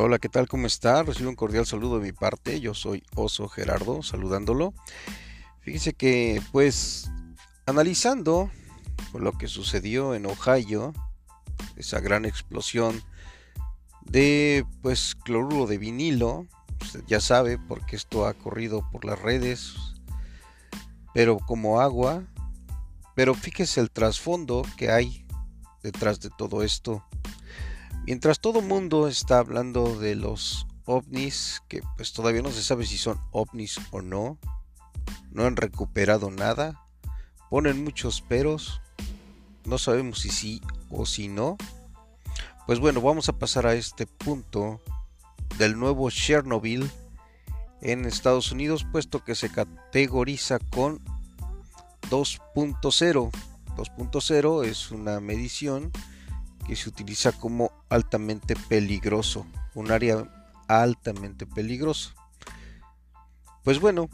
Hola, ¿qué tal? ¿Cómo está? Recibo un cordial saludo de mi parte. Yo soy Oso Gerardo, saludándolo. Fíjese que, pues, analizando lo que sucedió en Ohio, esa gran explosión de, pues, cloruro de vinilo, usted ya sabe, porque esto ha corrido por las redes, pero como agua. Pero fíjese el trasfondo que hay detrás de todo esto. Mientras todo mundo está hablando de los ovnis, que pues todavía no se sabe si son ovnis o no, no han recuperado nada, ponen muchos peros, no sabemos si sí o si no. Pues bueno, vamos a pasar a este punto del nuevo Chernobyl en Estados Unidos, puesto que se categoriza con 2.0. 2.0 es una medición que se utiliza como altamente peligroso, un área altamente peligroso. Pues bueno,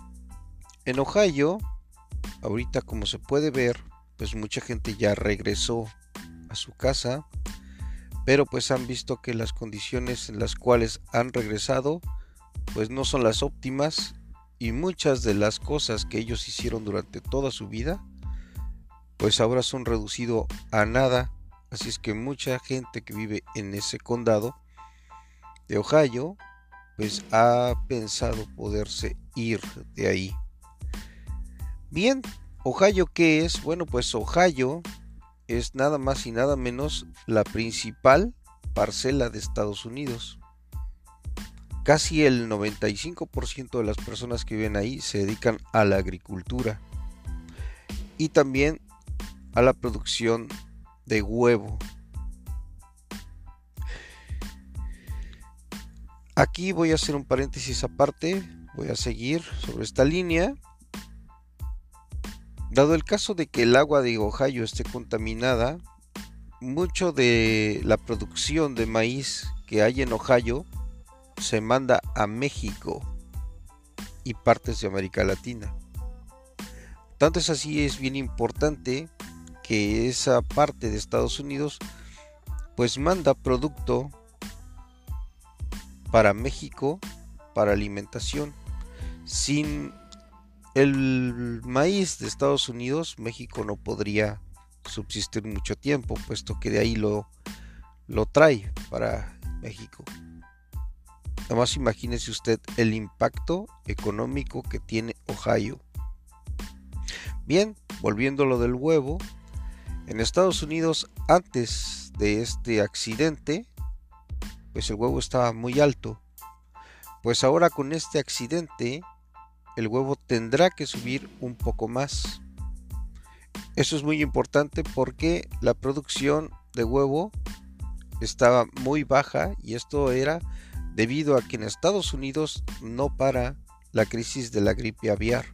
en Ohio, ahorita como se puede ver, pues mucha gente ya regresó a su casa, pero pues han visto que las condiciones en las cuales han regresado pues no son las óptimas y muchas de las cosas que ellos hicieron durante toda su vida pues ahora son reducido a nada Así es que mucha gente que vive en ese condado de Ohio, pues ha pensado poderse ir de ahí. Bien, Ohio qué es? Bueno, pues Ohio es nada más y nada menos la principal parcela de Estados Unidos. Casi el 95% de las personas que viven ahí se dedican a la agricultura y también a la producción de huevo. Aquí voy a hacer un paréntesis aparte, voy a seguir sobre esta línea. Dado el caso de que el agua de Ohio esté contaminada, mucho de la producción de maíz que hay en Ohio se manda a México y partes de América Latina. Tanto es así, es bien importante que esa parte de Estados Unidos pues manda producto para México para alimentación. Sin el maíz de Estados Unidos, México no podría subsistir mucho tiempo, puesto que de ahí lo, lo trae para México. Además, imagínese usted el impacto económico que tiene Ohio. Bien, volviendo a lo del huevo, en Estados Unidos, antes de este accidente, pues el huevo estaba muy alto. Pues ahora con este accidente, el huevo tendrá que subir un poco más. Eso es muy importante porque la producción de huevo estaba muy baja y esto era debido a que en Estados Unidos no para la crisis de la gripe aviar.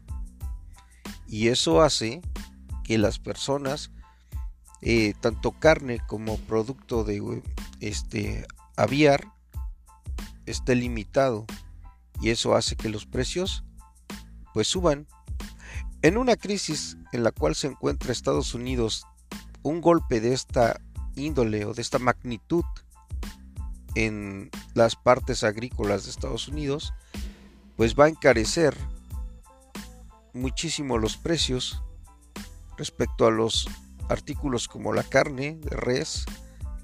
Y eso hace que las personas eh, tanto carne como producto de este aviar esté limitado y eso hace que los precios pues suban. En una crisis en la cual se encuentra Estados Unidos, un golpe de esta índole o de esta magnitud en las partes agrícolas de Estados Unidos, pues va a encarecer muchísimo los precios respecto a los artículos como la carne de res,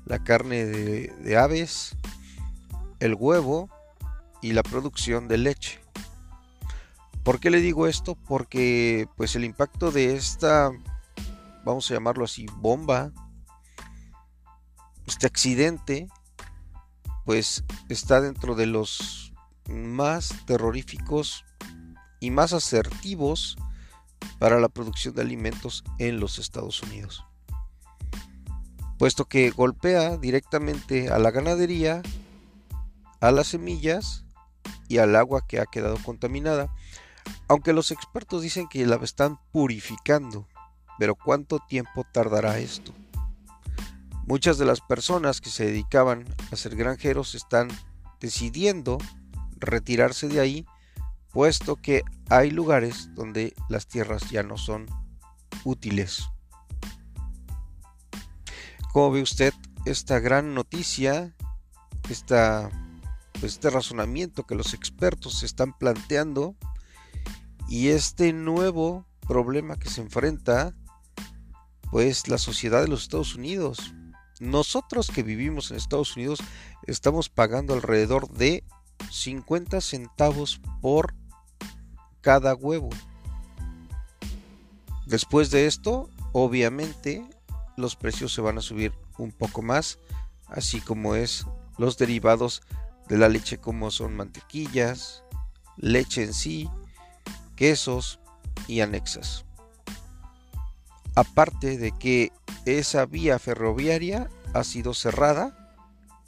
la carne de, aves, el huevo y la producción de leche. ¿Por qué le digo esto? Porque pues el impacto de esta, vamos a llamarlo así, bomba, este accidente, pues está dentro de los más terroríficos y más asertivos para la producción de alimentos en los Estados Unidos, puesto que golpea directamente a la ganadería, a las semillas y al agua que ha quedado contaminada, aunque los expertos dicen que la están purificando, pero ¿cuánto tiempo tardará esto? Muchas de las personas que se dedicaban a ser granjeros están decidiendo retirarse de ahí puesto que hay lugares donde las tierras ya no son útiles. ¿Cómo ve usted esta gran noticia, pues, este razonamiento que los expertos están planteando y este nuevo problema que se enfrenta pues la sociedad de los Estados Unidos. Nosotros que vivimos en Estados Unidos estamos pagando alrededor de 50 centavos por cada huevo. Después de esto, obviamente, los precios se van a subir un poco más, así como es los derivados de la leche como son mantequillas, leche en sí, quesos y anexas. Aparte de que esa vía ferroviaria ha sido cerrada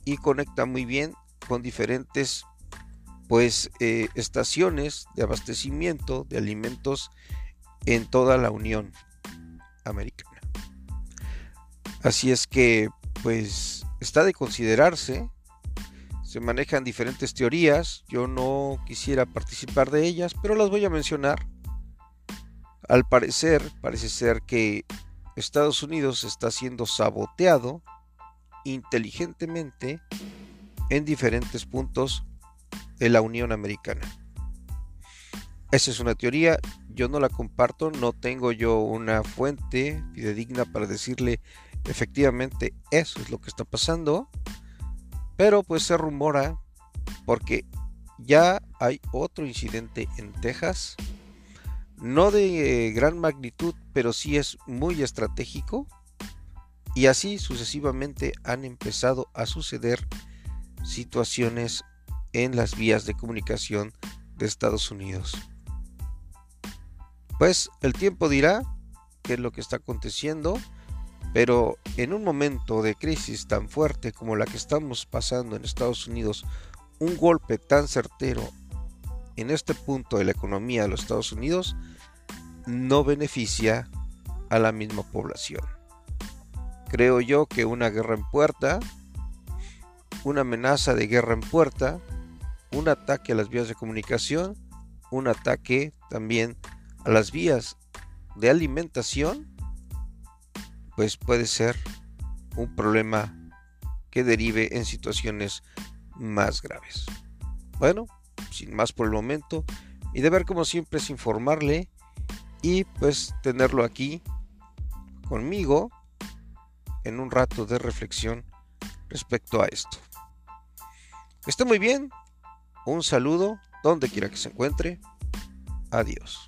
y conecta muy bien con diferentes pues eh, estaciones de abastecimiento de alimentos en toda la Unión Americana. Así es que pues está de considerarse se manejan diferentes teorías, yo no quisiera participar de ellas, pero las voy a mencionar. Al parecer, parece ser que Estados Unidos está siendo saboteado inteligentemente en diferentes puntos de la Unión Americana. Esa es una teoría, yo no la comparto, no tengo yo una fuente fidedigna para decirle efectivamente eso es lo que está pasando. Pero pues se rumora porque ya hay otro incidente en Texas, no de gran magnitud, pero sí es muy estratégico. Y así sucesivamente han empezado a suceder situaciones en las vías de comunicación de Estados Unidos. Pues el tiempo dirá qué es lo que está aconteciendo pero en un momento de crisis tan fuerte como la que estamos pasando en Estados Unidos, un golpe tan certero en este punto de la economía de los Estados Unidos no beneficia a la misma población. Creo yo que una guerra en puerta, una amenaza de guerra en puerta, un ataque a las vías de comunicación, un ataque también a las vías de alimentación, pues puede ser un problema que derive en situaciones más graves. Bueno, sin más por el momento, y de ver como siempre es informarle y pues tenerlo aquí conmigo en un rato de reflexión respecto a esto. Esté muy bien, un saludo donde quiera que se encuentre, adiós.